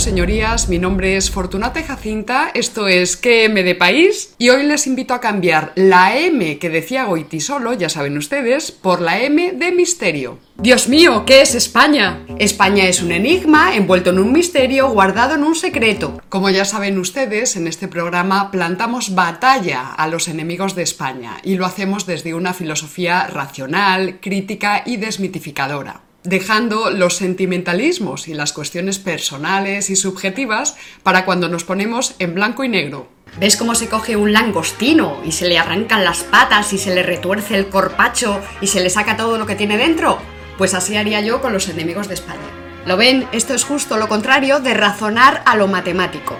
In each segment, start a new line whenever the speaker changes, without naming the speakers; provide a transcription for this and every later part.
Señorías. Mi nombre es Fortunata Jacinta. Esto es QM de País. Y hoy les invito a cambiar la M que decía Goitisolo, ya saben ustedes, por la M de misterio. Dios mío, ¿qué es España? España es un enigma envuelto en un misterio guardado en un secreto. Como ya saben ustedes, en este programa plantamos batalla a los enemigos de España y lo hacemos desde una filosofía racional, crítica y desmitificadora dejando los sentimentalismos y las cuestiones personales y subjetivas para cuando nos ponemos en blanco y negro.
¿Ves cómo se coge un langostino y se le arrancan las patas y se le retuerce el corpacho y se le saca todo lo que tiene dentro? Pues así haría yo con los enemigos de España. ¿Lo ven? Esto es justo lo contrario de razonar a lo matemático.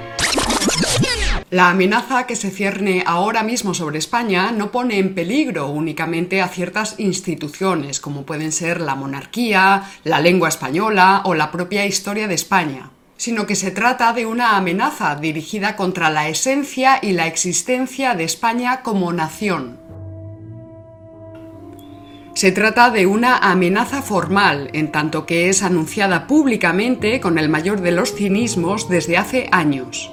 La amenaza que se cierne ahora mismo sobre España no pone en peligro únicamente a ciertas instituciones, como pueden ser la monarquía, la lengua española o la propia historia de España, sino que se trata de una amenaza dirigida contra la esencia y la existencia de España como nación. Se trata de una amenaza formal, en tanto que es anunciada públicamente con el mayor de los cinismos desde hace años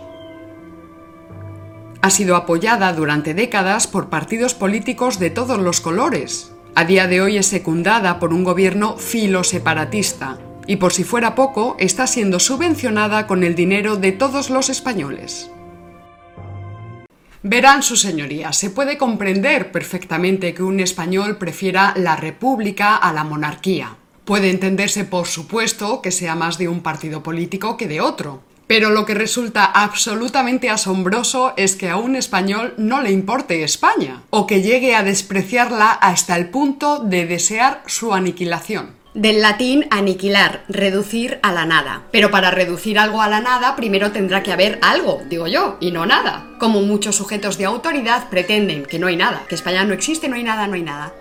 ha sido apoyada durante décadas por partidos políticos de todos los colores. A día de hoy es secundada por un gobierno filo-separatista y por si fuera poco, está siendo subvencionada con el dinero de todos los españoles. Verán sus señorías, se puede comprender perfectamente que un español prefiera la república a la monarquía. Puede entenderse, por supuesto, que sea más de un partido político que de otro, pero lo que resulta absolutamente asombroso es que a un español no le importe España, o que llegue a despreciarla hasta el punto de desear su aniquilación.
Del latín aniquilar, reducir a la nada. Pero para reducir algo a la nada, primero tendrá que haber algo, digo yo, y no nada. Como muchos sujetos de autoridad pretenden que no hay nada, que España no existe, no hay nada, no hay nada.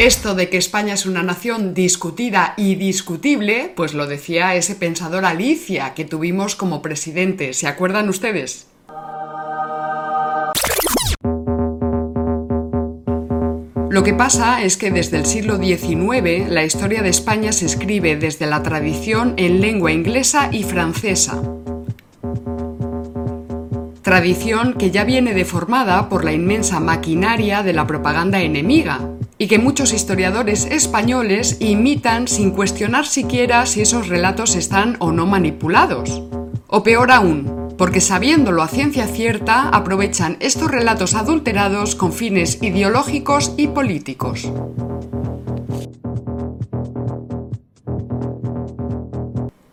Esto de que España es una nación discutida y discutible, pues lo decía ese pensador Alicia que tuvimos como presidente. ¿Se acuerdan ustedes? Lo que pasa es que desde el siglo XIX la historia de España se escribe desde la tradición en lengua inglesa y francesa. Tradición que ya viene deformada por la inmensa maquinaria de la propaganda enemiga, y que muchos historiadores españoles imitan sin cuestionar siquiera si esos relatos están o no manipulados. O peor aún, porque sabiéndolo a ciencia cierta aprovechan estos relatos adulterados con fines ideológicos y políticos.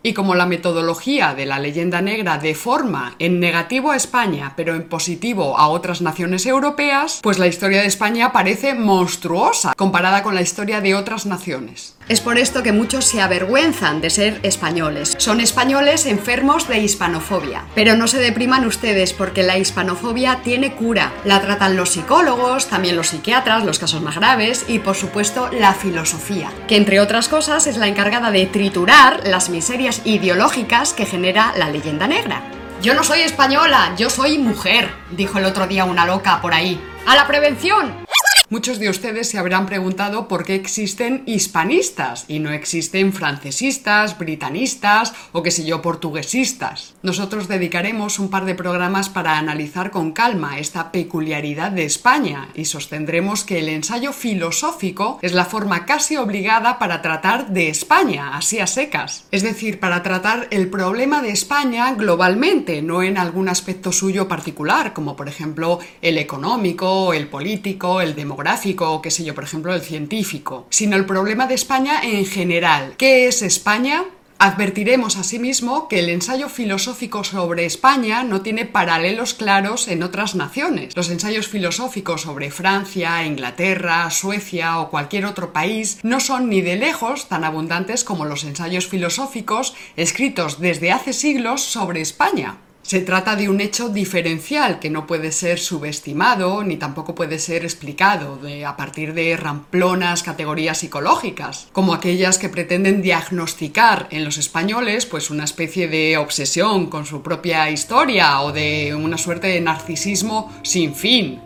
Y como la metodología de la leyenda negra deforma en negativo a España, pero en positivo a otras naciones europeas, pues la historia de España parece monstruosa comparada con la historia de otras naciones.
Es por esto que muchos se avergüenzan de ser españoles. Son españoles enfermos de hispanofobia. Pero no se depriman ustedes porque la hispanofobia tiene cura. La tratan los psicólogos, también los psiquiatras, los casos más graves y por supuesto la filosofía, que entre otras cosas es la encargada de triturar las miserias ideológicas que genera la leyenda negra. Yo no soy española, yo soy mujer, dijo el otro día una loca por ahí. ¡A la prevención!
Muchos de ustedes se habrán preguntado por qué existen hispanistas y no existen francesistas, britanistas o qué sé yo, portuguesistas. Nosotros dedicaremos un par de programas para analizar con calma esta peculiaridad de España y sostendremos que el ensayo filosófico es la forma casi obligada para tratar de España, así a secas. Es decir, para tratar el problema de España globalmente, no en algún aspecto suyo particular, como por ejemplo el económico, el político, el democrático gráfico o qué sé yo, por ejemplo, el científico, sino el problema de España en general. ¿Qué es España? Advertiremos asimismo que el ensayo filosófico sobre España no tiene paralelos claros en otras naciones. Los ensayos filosóficos sobre Francia, Inglaterra, Suecia o cualquier otro país no son ni de lejos tan abundantes como los ensayos filosóficos escritos desde hace siglos sobre España. Se trata de un hecho diferencial que no puede ser subestimado ni tampoco puede ser explicado a partir de ramplonas categorías psicológicas, como aquellas que pretenden diagnosticar en los españoles pues una especie de obsesión con su propia historia o de una suerte de narcisismo sin fin,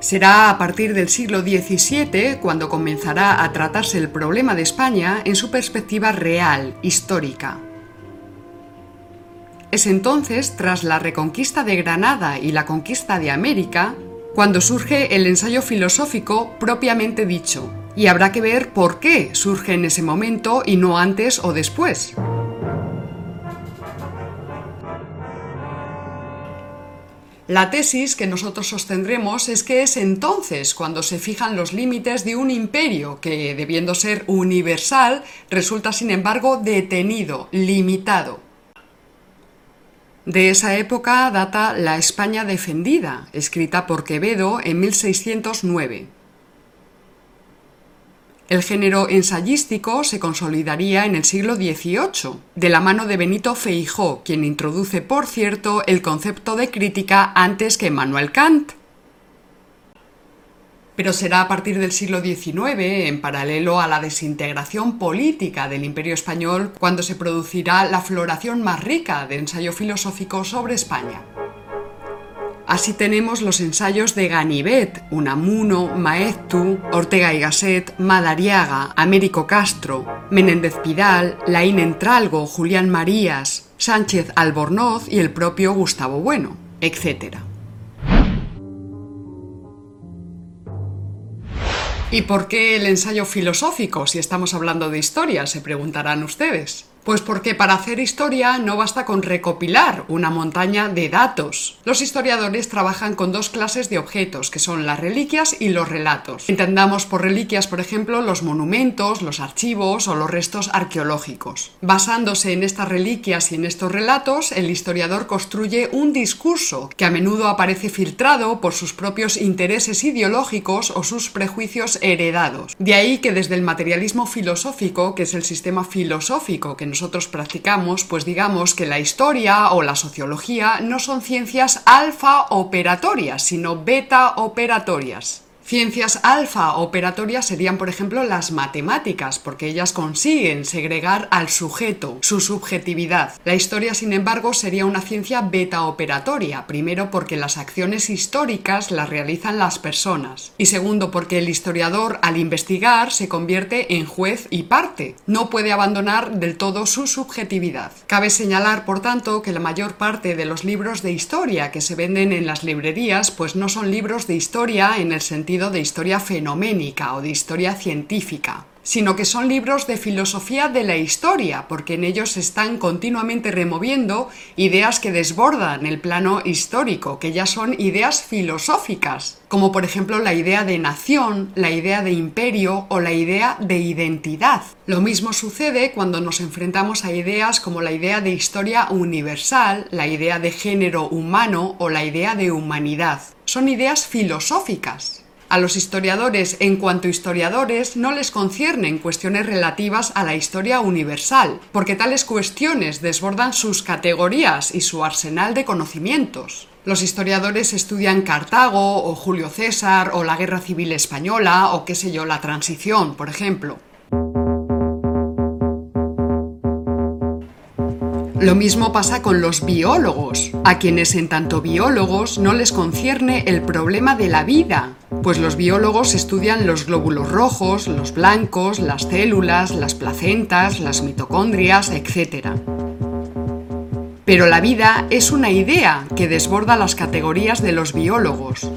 Será a partir del siglo XVII cuando comenzará a tratarse el problema de España en su perspectiva real, histórica. Es entonces, tras la reconquista de Granada y la conquista de América, cuando surge el ensayo filosófico propiamente dicho, y habrá que ver por qué surge en ese momento y no antes o después. La tesis que nosotros sostendremos es que es entonces cuando se fijan los límites de un imperio que, debiendo ser universal, resulta sin embargo detenido, limitado. De esa época data La España defendida, escrita por Quevedo en 1609. El género ensayístico se consolidaría en el siglo XVIII, de la mano de Benito Feijó, quien introduce, por cierto, el concepto de crítica antes que Manuel Kant. Pero será a partir del siglo XIX, en paralelo a la desintegración política del Imperio español, cuando se producirá la floración más rica de ensayo filosófico sobre España. Así tenemos los ensayos de Ganivet, Unamuno, Maeztu, Ortega y Gasset, Madariaga, Américo Castro, Menéndez Pidal, Laín Entralgo, Julián Marías, Sánchez Albornoz y el propio Gustavo Bueno, etc. ¿Y por qué el ensayo filosófico si estamos hablando de historia? Se preguntarán ustedes. Pues porque para hacer historia no basta con recopilar una montaña de datos. Los historiadores trabajan con dos clases de objetos, que son las reliquias y los relatos. Entendamos por reliquias, por ejemplo, los monumentos, los archivos o los restos arqueológicos. Basándose en estas reliquias y en estos relatos, el historiador construye un discurso que a menudo aparece filtrado por sus propios intereses ideológicos o sus prejuicios heredados. De ahí que desde el materialismo filosófico, que es el sistema filosófico que nosotros practicamos, pues digamos que la historia o la sociología no son ciencias alfa operatorias, sino beta operatorias. Ciencias alfa operatorias serían, por ejemplo, las matemáticas, porque ellas consiguen segregar al sujeto, su subjetividad. La historia, sin embargo, sería una ciencia beta operatoria, primero porque las acciones históricas las realizan las personas, y segundo porque el historiador, al investigar, se convierte en juez y parte, no puede abandonar del todo su subjetividad. Cabe señalar, por tanto, que la mayor parte de los libros de historia que se venden en las librerías, pues no son libros de historia en el sentido de historia fenoménica o de historia científica, sino que son libros de filosofía de la historia, porque en ellos se están continuamente removiendo ideas que desbordan el plano histórico, que ya son ideas filosóficas, como por ejemplo la idea de nación, la idea de imperio o la idea de identidad. Lo mismo sucede cuando nos enfrentamos a ideas como la idea de historia universal, la idea de género humano o la idea de humanidad. Son ideas filosóficas. A los historiadores, en cuanto historiadores, no les conciernen cuestiones relativas a la historia universal, porque tales cuestiones desbordan sus categorías y su arsenal de conocimientos. Los historiadores estudian Cartago o Julio César o la Guerra Civil Española o qué sé yo, la transición, por ejemplo. Lo mismo pasa con los biólogos, a quienes en tanto biólogos no les concierne el problema de la vida, pues los biólogos estudian los glóbulos rojos, los blancos, las células, las placentas, las mitocondrias, etc. Pero la vida es una idea que desborda las categorías de los biólogos.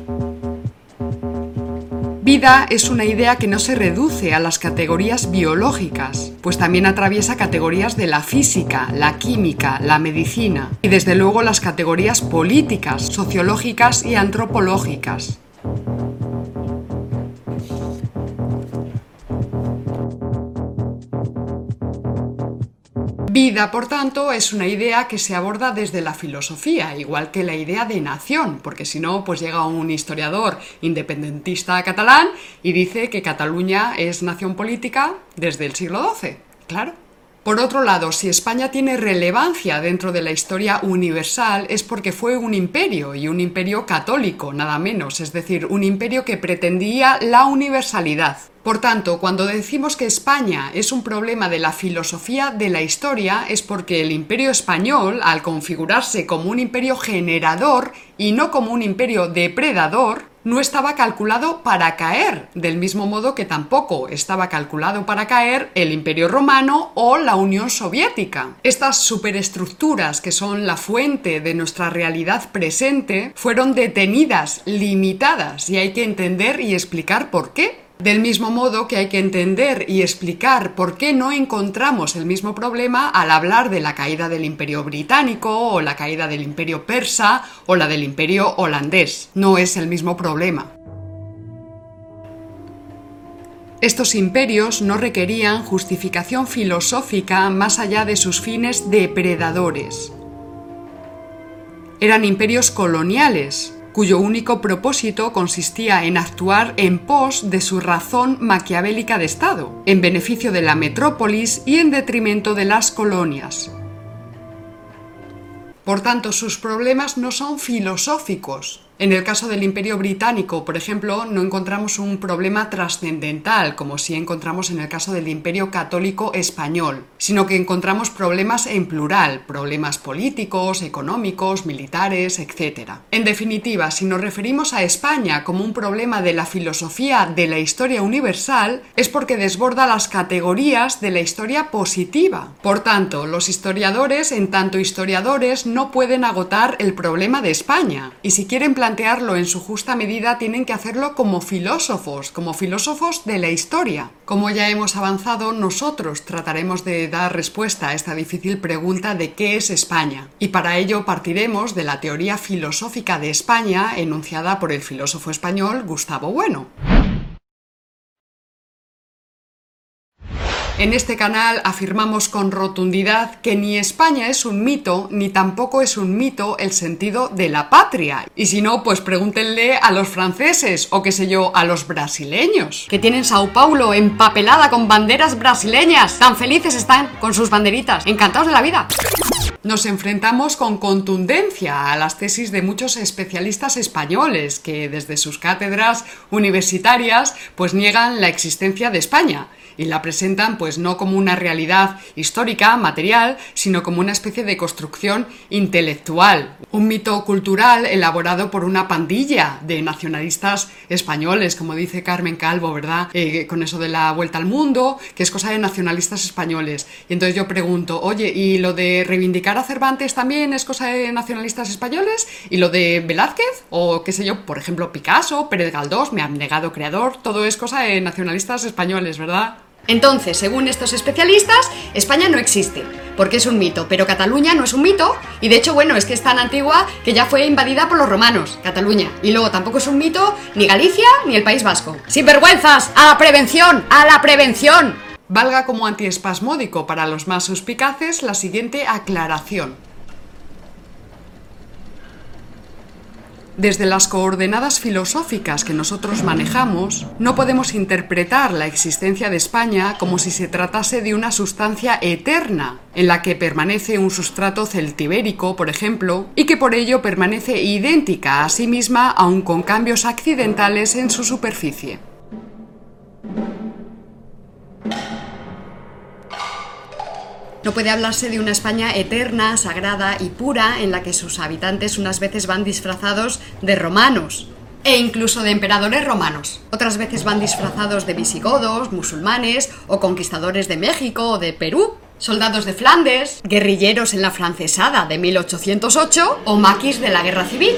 Vida es una idea que no se reduce a las categorías biológicas, pues también atraviesa categorías de la física, la química, la medicina y desde luego las categorías políticas, sociológicas y antropológicas. Vida, por tanto, es una idea que se aborda desde la filosofía, igual que la idea de nación, porque si no, pues llega un historiador independentista catalán y dice que Cataluña es nación política desde el siglo XII. Claro. Por otro lado, si España tiene relevancia dentro de la historia universal es porque fue un imperio y un imperio católico, nada menos, es decir, un imperio que pretendía la universalidad. Por tanto, cuando decimos que España es un problema de la filosofía de la historia es porque el imperio español, al configurarse como un imperio generador y no como un imperio depredador, no estaba calculado para caer, del mismo modo que tampoco estaba calculado para caer el Imperio Romano o la Unión Soviética. Estas superestructuras que son la fuente de nuestra realidad presente fueron detenidas, limitadas, y hay que entender y explicar por qué. Del mismo modo que hay que entender y explicar por qué no encontramos el mismo problema al hablar de la caída del imperio británico o la caída del imperio persa o la del imperio holandés. No es el mismo problema. Estos imperios no requerían justificación filosófica más allá de sus fines depredadores. Eran imperios coloniales, cuyo único propósito consistía en actuar en pos de su razón maquiavélica de Estado, en beneficio de la metrópolis y en detrimento de las colonias. Por tanto, sus problemas no son filosóficos, en el caso del Imperio Británico, por ejemplo, no encontramos un problema trascendental, como si encontramos en el caso del Imperio Católico Español, sino que encontramos problemas en plural, problemas políticos, económicos, militares, etc. En definitiva, si nos referimos a España como un problema de la filosofía de la historia universal, es porque desborda las categorías de la historia positiva. Por tanto, los historiadores, en tanto historiadores, no pueden agotar el problema de España, y si quieren plantearlo en su justa medida, tienen que hacerlo como filósofos, como filósofos de la historia. Como ya hemos avanzado, nosotros trataremos de dar respuesta a esta difícil pregunta de qué es España. Y para ello partiremos de la teoría filosófica de España enunciada por el filósofo español Gustavo Bueno. En este canal afirmamos con rotundidad que ni España es un mito, ni tampoco es un mito el sentido de la patria. Y si no, pues pregúntenle a los franceses o qué sé yo, a los brasileños.
Que tienen Sao Paulo empapelada con banderas brasileñas. Tan felices están con sus banderitas. Encantados de la vida
nos enfrentamos con contundencia a las tesis de muchos especialistas españoles que desde sus cátedras universitarias pues niegan la existencia de España y la presentan pues no como una realidad histórica, material, sino como una especie de construcción intelectual, un mito cultural elaborado por una pandilla de nacionalistas españoles, como dice Carmen Calvo, ¿verdad? Eh, con eso de la vuelta al mundo, que es cosa de nacionalistas españoles. Y entonces yo pregunto, oye, ¿y lo de reivindicar a Cervantes también es cosa de nacionalistas españoles? ¿Y lo de Velázquez? O qué sé yo, por ejemplo, Picasso, Pérez Galdós, me han negado creador, todo es cosa de nacionalistas españoles, ¿verdad?
Entonces, según estos especialistas, España no existe, porque es un mito, pero Cataluña no es un mito, y de hecho, bueno, es que es tan antigua que ya fue invadida por los romanos, Cataluña, y luego tampoco es un mito ni Galicia ni el País Vasco. ¡Sin vergüenzas! ¡A la prevención! ¡A la prevención!
Valga como antiespasmódico para los más suspicaces la siguiente aclaración. Desde las coordenadas filosóficas que nosotros manejamos, no podemos interpretar la existencia de España como si se tratase de una sustancia eterna, en la que permanece un sustrato celtibérico, por ejemplo, y que por ello permanece idéntica a sí misma aun con cambios accidentales en su superficie.
No puede hablarse de una España eterna, sagrada y pura en la que sus habitantes unas veces van disfrazados de romanos e incluso de emperadores romanos. Otras veces van disfrazados de visigodos, musulmanes o conquistadores de México o de Perú soldados de Flandes, guerrilleros en la francesada de 1808 o maquis de la guerra civil.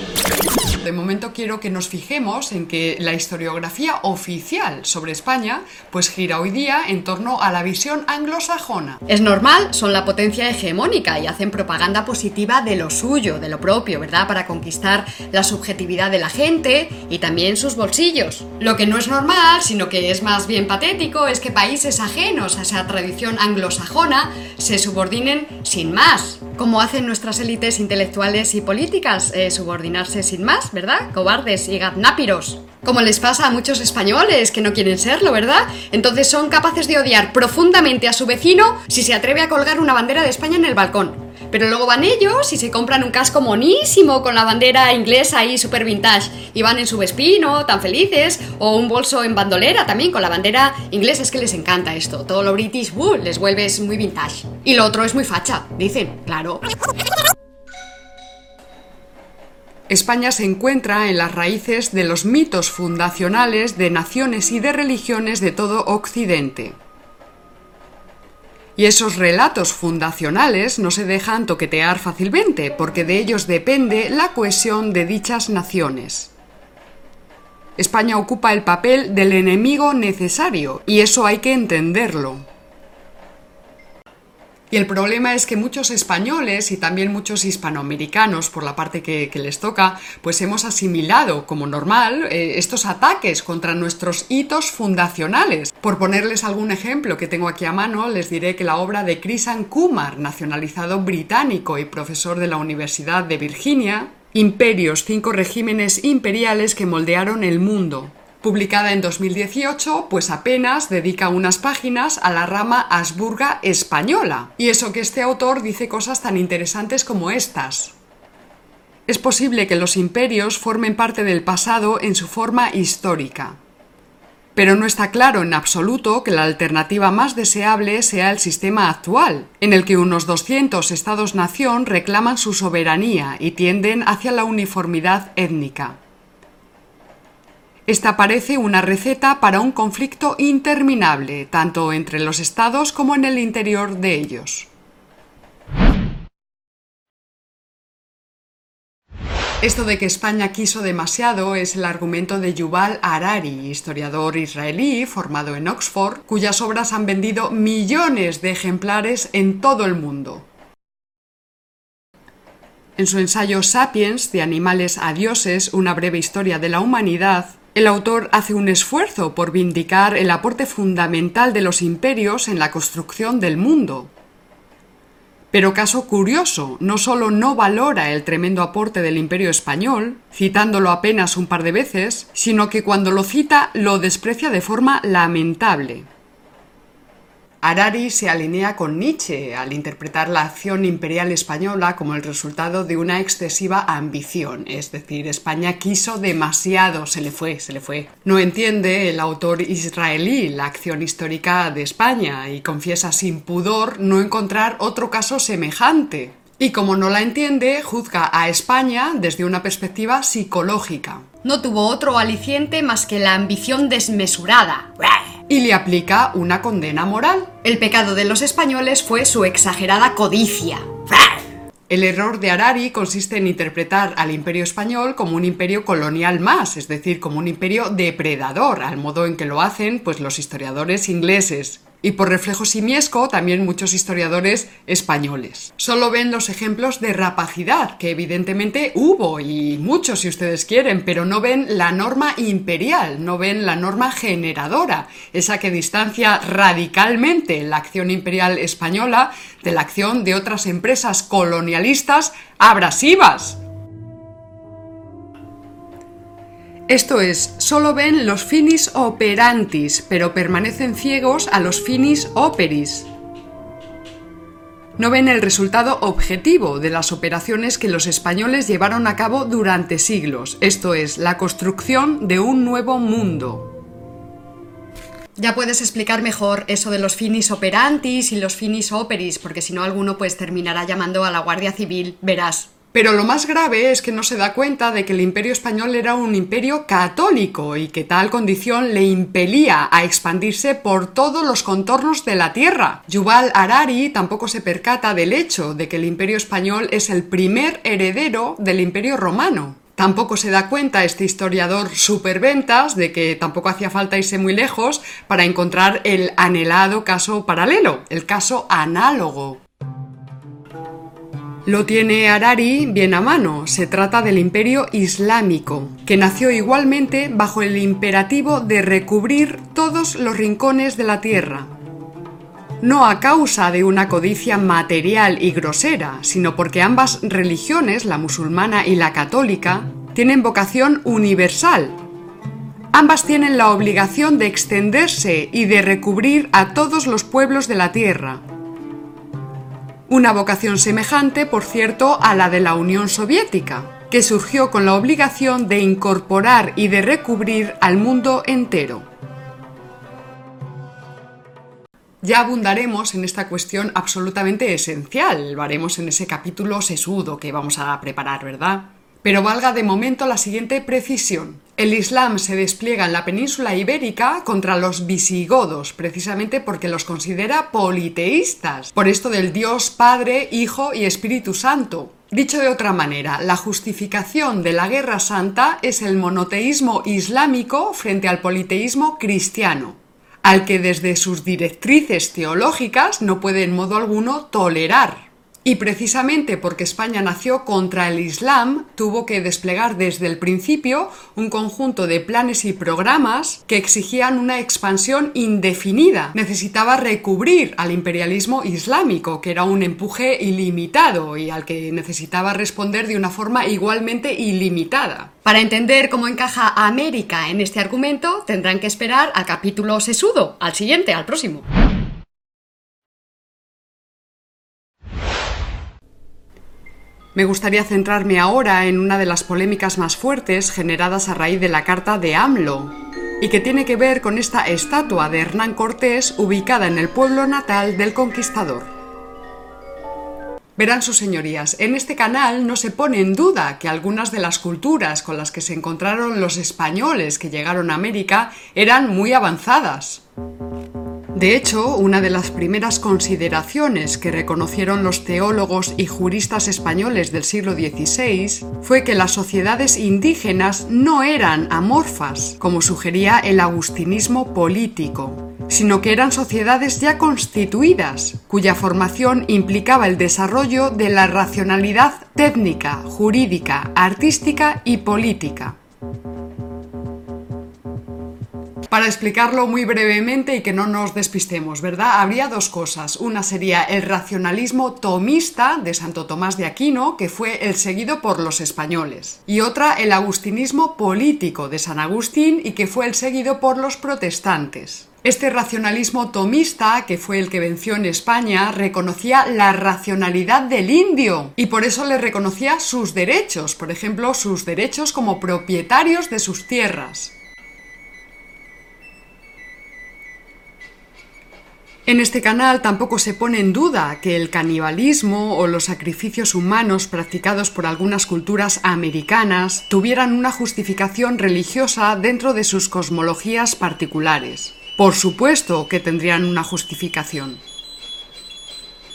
De momento quiero que nos fijemos en que la historiografía oficial sobre España pues gira hoy día en torno a la visión anglosajona.
Es normal, son la potencia hegemónica y hacen propaganda positiva de lo suyo, de lo propio, ¿verdad? Para conquistar la subjetividad de la gente y también sus bolsillos. Lo que no es normal, sino que es más bien patético, es que países ajenos a esa tradición anglosajona se subordinen sin más, como hacen nuestras élites intelectuales y políticas, eh, subordinarse sin más, ¿verdad? Cobardes y gaznápiros. Como les pasa a muchos españoles que no quieren serlo, ¿verdad? Entonces son capaces de odiar profundamente a su vecino si se atreve a colgar una bandera de España en el balcón. Pero luego van ellos y se compran un casco monísimo con la bandera inglesa ahí super vintage y van en su vespino, tan felices, o un bolso en bandolera también con la bandera inglesa. Es que les encanta esto. Todo lo british, uh, les vuelves muy vintage. Y lo otro es muy facha, dicen, claro.
España se encuentra en las raíces de los mitos fundacionales de naciones y de religiones de todo Occidente. Y esos relatos fundacionales no se dejan toquetear fácilmente, porque de ellos depende la cohesión de dichas naciones. España ocupa el papel del enemigo necesario, y eso hay que entenderlo. Y el problema es que muchos españoles y también muchos hispanoamericanos, por la parte que, les toca, pues hemos asimilado como normal eh, estos ataques contra nuestros hitos fundacionales. Por ponerles algún ejemplo que tengo aquí a mano, les diré que la obra de Krisan Kumar, nacionalizado británico y profesor de la Universidad de Virginia, Imperios, cinco regímenes imperiales que moldearon el mundo, publicada en 2018, pues apenas dedica unas páginas a la rama Habsburga española. Y eso que este autor dice cosas tan interesantes como estas. Es posible que los imperios formen parte del pasado en su forma histórica. Pero no está claro en absoluto que la alternativa más deseable sea el sistema actual, en el que unos 200 estados-nación reclaman su soberanía y tienden hacia la uniformidad étnica. Esta parece una receta para un conflicto interminable, tanto entre los estados como en el interior de ellos. Esto de que España quiso demasiado es el argumento de Yuval Harari, historiador israelí formado en Oxford, cuyas obras han vendido millones de ejemplares en todo el mundo. En su ensayo Sapiens, de animales a dioses, una breve historia de la humanidad, el autor hace un esfuerzo por vindicar el aporte fundamental de los imperios en la construcción del mundo. Pero caso curioso, no solo no valora el tremendo aporte del imperio español, citándolo apenas un par de veces, sino que cuando lo cita lo desprecia de forma lamentable. Harari se alinea con Nietzsche al interpretar la acción imperial española como el resultado de una excesiva ambición, es decir, España quiso demasiado, se le fue, se le fue. No entiende el autor israelí la acción histórica de España y confiesa sin pudor no encontrar otro caso semejante. Y como no la entiende, juzga a España desde una perspectiva psicológica.
No tuvo otro aliciente más que la ambición desmesurada
y le aplica una condena moral.
El pecado de los españoles fue su exagerada codicia.
El error de Harari consiste en interpretar al imperio español como un imperio colonial más, es decir, como un imperio depredador, al modo en que lo hacen pues los historiadores ingleses y por reflejo simiesco también muchos historiadores españoles. Solo ven los ejemplos de rapacidad, que evidentemente hubo y muchos si ustedes quieren, pero no ven la norma imperial, no ven la norma generadora, esa que distancia radicalmente la acción imperial española de la acción de otras empresas colonialistas abrasivas. Esto es, solo ven los finis operantis, pero permanecen ciegos a los finis operis. No ven el resultado objetivo de las operaciones que los españoles llevaron a cabo durante siglos, esto es, la construcción de un nuevo mundo.
Ya puedes explicar mejor eso de los finis operantis y los finis operis, porque si no alguno pues terminará llamando a la Guardia Civil, verás.
Pero lo más grave es que no se da cuenta de que el imperio español era un imperio católico y que tal condición le impelía a expandirse por todos los contornos de la tierra. Yuval Harari tampoco se percata del hecho de que el imperio español es el primer heredero del imperio romano. Tampoco se da cuenta este historiador superventas de que tampoco hacía falta irse muy lejos para encontrar el anhelado caso paralelo, el caso análogo. Lo tiene Harari bien a mano. Se trata del imperio islámico, que nació igualmente bajo el imperativo de recubrir todos los rincones de la tierra. No a causa de una codicia material y grosera, sino porque ambas religiones, la musulmana y la católica, tienen vocación universal. Ambas tienen la obligación de extenderse y de recubrir a todos los pueblos de la tierra una vocación semejante, por cierto, a la de la Unión Soviética, que surgió con la obligación de incorporar y de recubrir al mundo entero. Ya abundaremos en esta cuestión absolutamente esencial, lo haremos en ese capítulo sesudo que vamos a preparar, ¿verdad? Pero valga de momento la siguiente precisión. El Islam se despliega en la península ibérica contra los visigodos, precisamente porque los considera politeístas, por esto del Dios Padre, Hijo y Espíritu Santo. Dicho de otra manera, la justificación de la Guerra Santa es el monoteísmo islámico frente al politeísmo cristiano, al que desde sus directrices teológicas no puede en modo alguno tolerar. Y precisamente porque España nació contra el Islam, tuvo que desplegar desde el principio un conjunto de planes y programas que exigían una expansión indefinida. Necesitaba recubrir al imperialismo islámico, que era un empuje ilimitado y al que necesitaba responder de una forma igualmente ilimitada.
Para entender cómo encaja América en este argumento, tendrán que esperar al capítulo sesudo, al siguiente, al próximo.
Me gustaría centrarme ahora en una de las polémicas más fuertes generadas a raíz de la carta de AMLO, y que tiene que ver con esta estatua de Hernán Cortés ubicada en el pueblo natal del conquistador. Verán sus señorías, en este canal no se pone en duda que algunas de las culturas con las que se encontraron los españoles que llegaron a América eran muy avanzadas. De hecho, una de las primeras consideraciones que reconocieron los teólogos y juristas españoles del siglo XVI fue que las sociedades indígenas no eran amorfas, como sugería el agustinismo político, sino que eran sociedades ya constituidas, cuya formación implicaba el desarrollo de la racionalidad técnica, jurídica, artística y política. Para explicarlo muy brevemente y que no nos despistemos, ¿verdad? Habría dos cosas. Una sería el racionalismo tomista de Santo Tomás de Aquino, que fue el seguido por los españoles. Y otra, el agustinismo político de San Agustín y que fue el seguido por los protestantes. Este racionalismo tomista, que fue el que venció en España, reconocía la racionalidad del indio y por eso le reconocía sus derechos, por ejemplo, sus derechos como propietarios de sus tierras. En este canal tampoco se pone en duda que el canibalismo o los sacrificios humanos practicados por algunas culturas americanas tuvieran una justificación religiosa dentro de sus cosmologías particulares. Por supuesto que tendrían una justificación.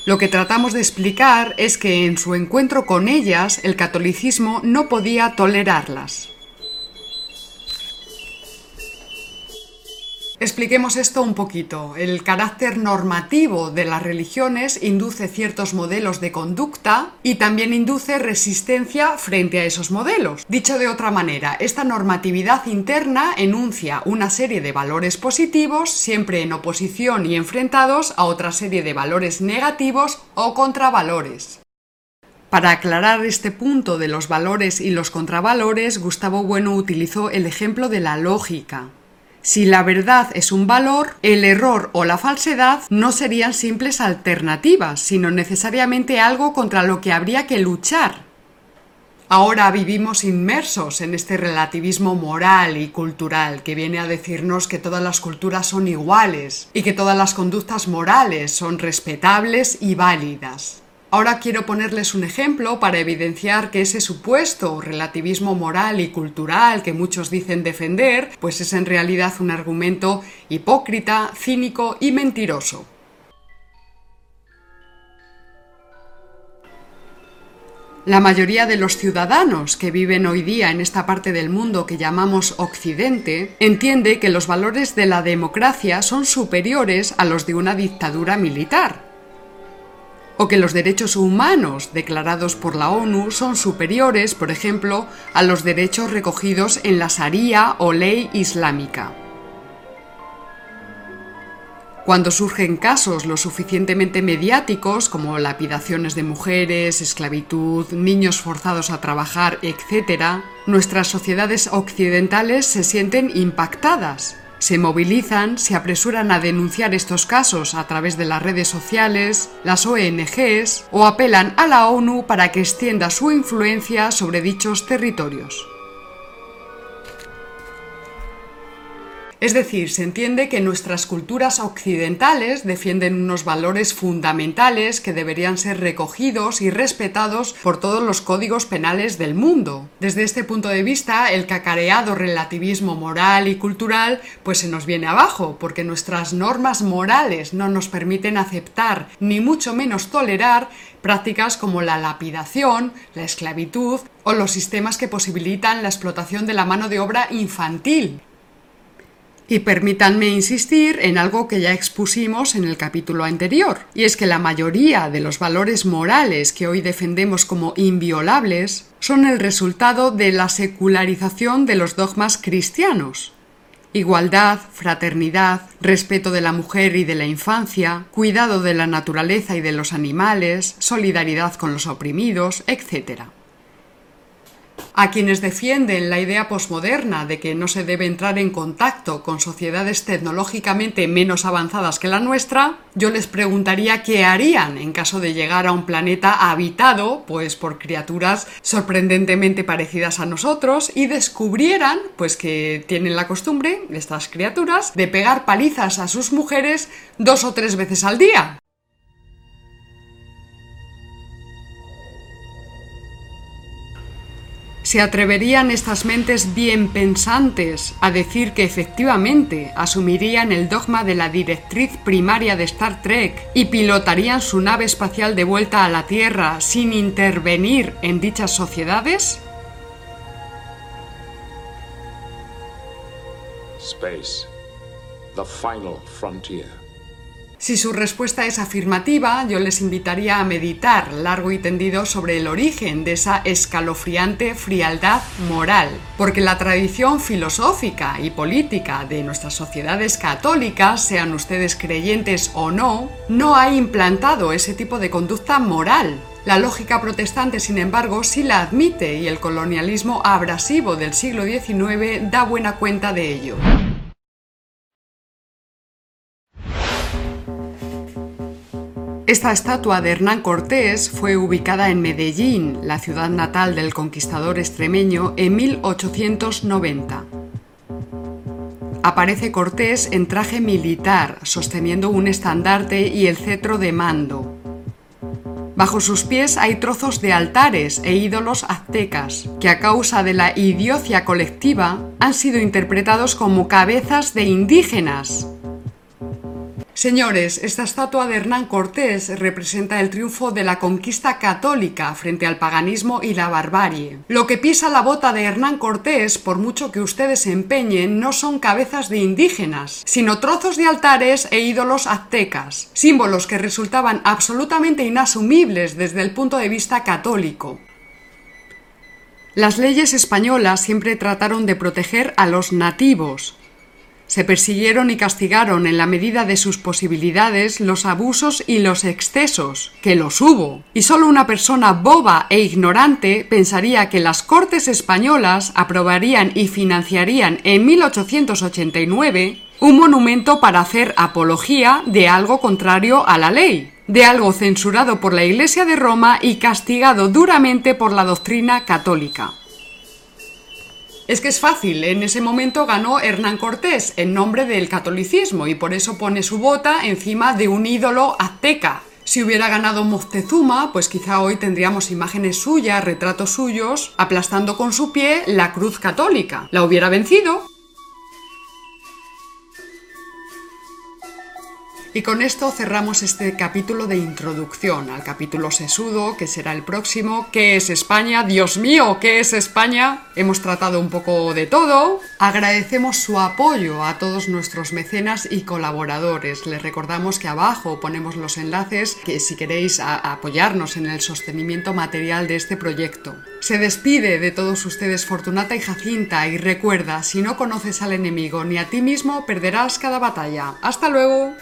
Lo que tratamos de explicar es que en su encuentro con ellas el catolicismo no podía tolerarlas. Expliquemos esto un poquito. El carácter normativo de las religiones induce ciertos modelos de conducta y también induce resistencia frente a esos modelos. Dicho de otra manera, esta normatividad interna enuncia una serie de valores positivos, siempre en oposición y enfrentados a otra serie de valores negativos o contravalores. Para aclarar este punto de los valores y los contravalores, Gustavo Bueno utilizó el ejemplo de la lógica. Si la verdad es un valor, el error o la falsedad no serían simples alternativas, sino necesariamente algo contra lo que habría que luchar. Ahora vivimos inmersos en este relativismo moral y cultural que viene a decirnos que todas las culturas son iguales y que todas las conductas morales son respetables y válidas. Ahora quiero ponerles un ejemplo para evidenciar que ese supuesto relativismo moral y cultural que muchos dicen defender, pues es en realidad un argumento hipócrita, cínico y mentiroso. La mayoría de los ciudadanos que viven hoy día en esta parte del mundo que llamamos Occidente entiende que los valores de la democracia son superiores a los de una dictadura militar o que los derechos humanos declarados por la ONU son superiores, por ejemplo, a los derechos recogidos en la Sharia o ley islámica. Cuando surgen casos lo suficientemente mediáticos como lapidaciones de mujeres, esclavitud, niños forzados a trabajar, etc., nuestras sociedades occidentales se sienten impactadas se movilizan, se apresuran a denunciar estos casos a través de las redes sociales, las ONGs o apelan a la ONU para que extienda su influencia sobre dichos territorios. Es decir, se entiende que nuestras culturas occidentales defienden unos valores fundamentales que deberían ser recogidos y respetados por todos los códigos penales del mundo. Desde este punto de vista, el cacareado relativismo moral y cultural pues se nos viene abajo, porque nuestras normas morales no nos permiten aceptar ni mucho menos tolerar prácticas como la lapidación, la esclavitud o los sistemas que posibilitan la explotación de la mano de obra infantil, y permítanme insistir en algo que ya expusimos en el capítulo anterior, y es que la mayoría de los valores morales que hoy defendemos como inviolables son el resultado de la secularización de los dogmas cristianos. Igualdad, fraternidad, respeto de la mujer y de la infancia, cuidado de la naturaleza y de los animales, solidaridad con los oprimidos, etc a quienes defienden la idea posmoderna de que no se debe entrar en contacto con sociedades tecnológicamente menos avanzadas que la nuestra, yo les preguntaría qué harían en caso de llegar a un planeta habitado pues por criaturas sorprendentemente parecidas a nosotros y descubrieran pues que tienen la costumbre estas criaturas de pegar palizas a sus mujeres dos o tres veces al día. ¿Se atreverían estas mentes bien pensantes a decir que efectivamente asumirían el dogma de la directriz primaria de Star Trek y pilotarían su nave espacial de vuelta a la Tierra sin intervenir en dichas sociedades? Space, the final frontier. Si su respuesta es afirmativa, yo les invitaría a meditar largo y tendido sobre el origen de esa escalofriante frialdad moral, porque la tradición filosófica y política de nuestras sociedades católicas, sean ustedes creyentes o no, no ha implantado ese tipo de conducta moral, la lógica protestante, sin embargo, sí la admite y el colonialismo abrasivo del siglo XIX da buena cuenta de ello. Esta estatua de Hernán Cortés fue ubicada en Medellín, la ciudad natal del conquistador extremeño, en 1890. Aparece Cortés en traje militar, sosteniendo un estandarte y el cetro de mando. Bajo sus pies hay trozos de altares e ídolos aztecas, que a causa de la idiocia colectiva han sido interpretados como cabezas de indígenas, Señores, esta estatua de Hernán Cortés representa el triunfo de la conquista católica frente al paganismo y la barbarie. Lo que pisa la bota de Hernán Cortés, por mucho que ustedes empeñen, no son cabezas de indígenas, sino trozos de altares e ídolos aztecas, símbolos que resultaban absolutamente inasumibles desde el punto de vista católico. Las leyes españolas siempre trataron de proteger a los nativos, se persiguieron y castigaron en la medida de sus posibilidades los abusos y los excesos, que los hubo, y solo una persona boba e ignorante pensaría que las Cortes españolas aprobarían y financiarían en 1889 un monumento para hacer apología de algo contrario a la ley, de algo censurado por la Iglesia de Roma y castigado duramente por la doctrina católica. Es que es fácil, en ese momento ganó Hernán Cortés en nombre del catolicismo y por eso pone su bota encima de un ídolo azteca. Si hubiera ganado Moctezuma, pues quizá hoy tendríamos imágenes suyas, retratos suyos, aplastando con su pie la cruz católica. La hubiera vencido, Y con esto cerramos este capítulo de introducción al capítulo sesudo, que será el próximo. ¿Qué es España? Dios mío, ¿qué es España? Hemos tratado un poco de todo. Agradecemos su apoyo a todos nuestros mecenas y colaboradores. Les recordamos que abajo ponemos los enlaces que si queréis apoyarnos en el sostenimiento material de este proyecto. Se despide de todos ustedes Fortunata y Jacinta y recuerda, si no conoces al enemigo ni a ti mismo, perderás cada batalla. Hasta luego.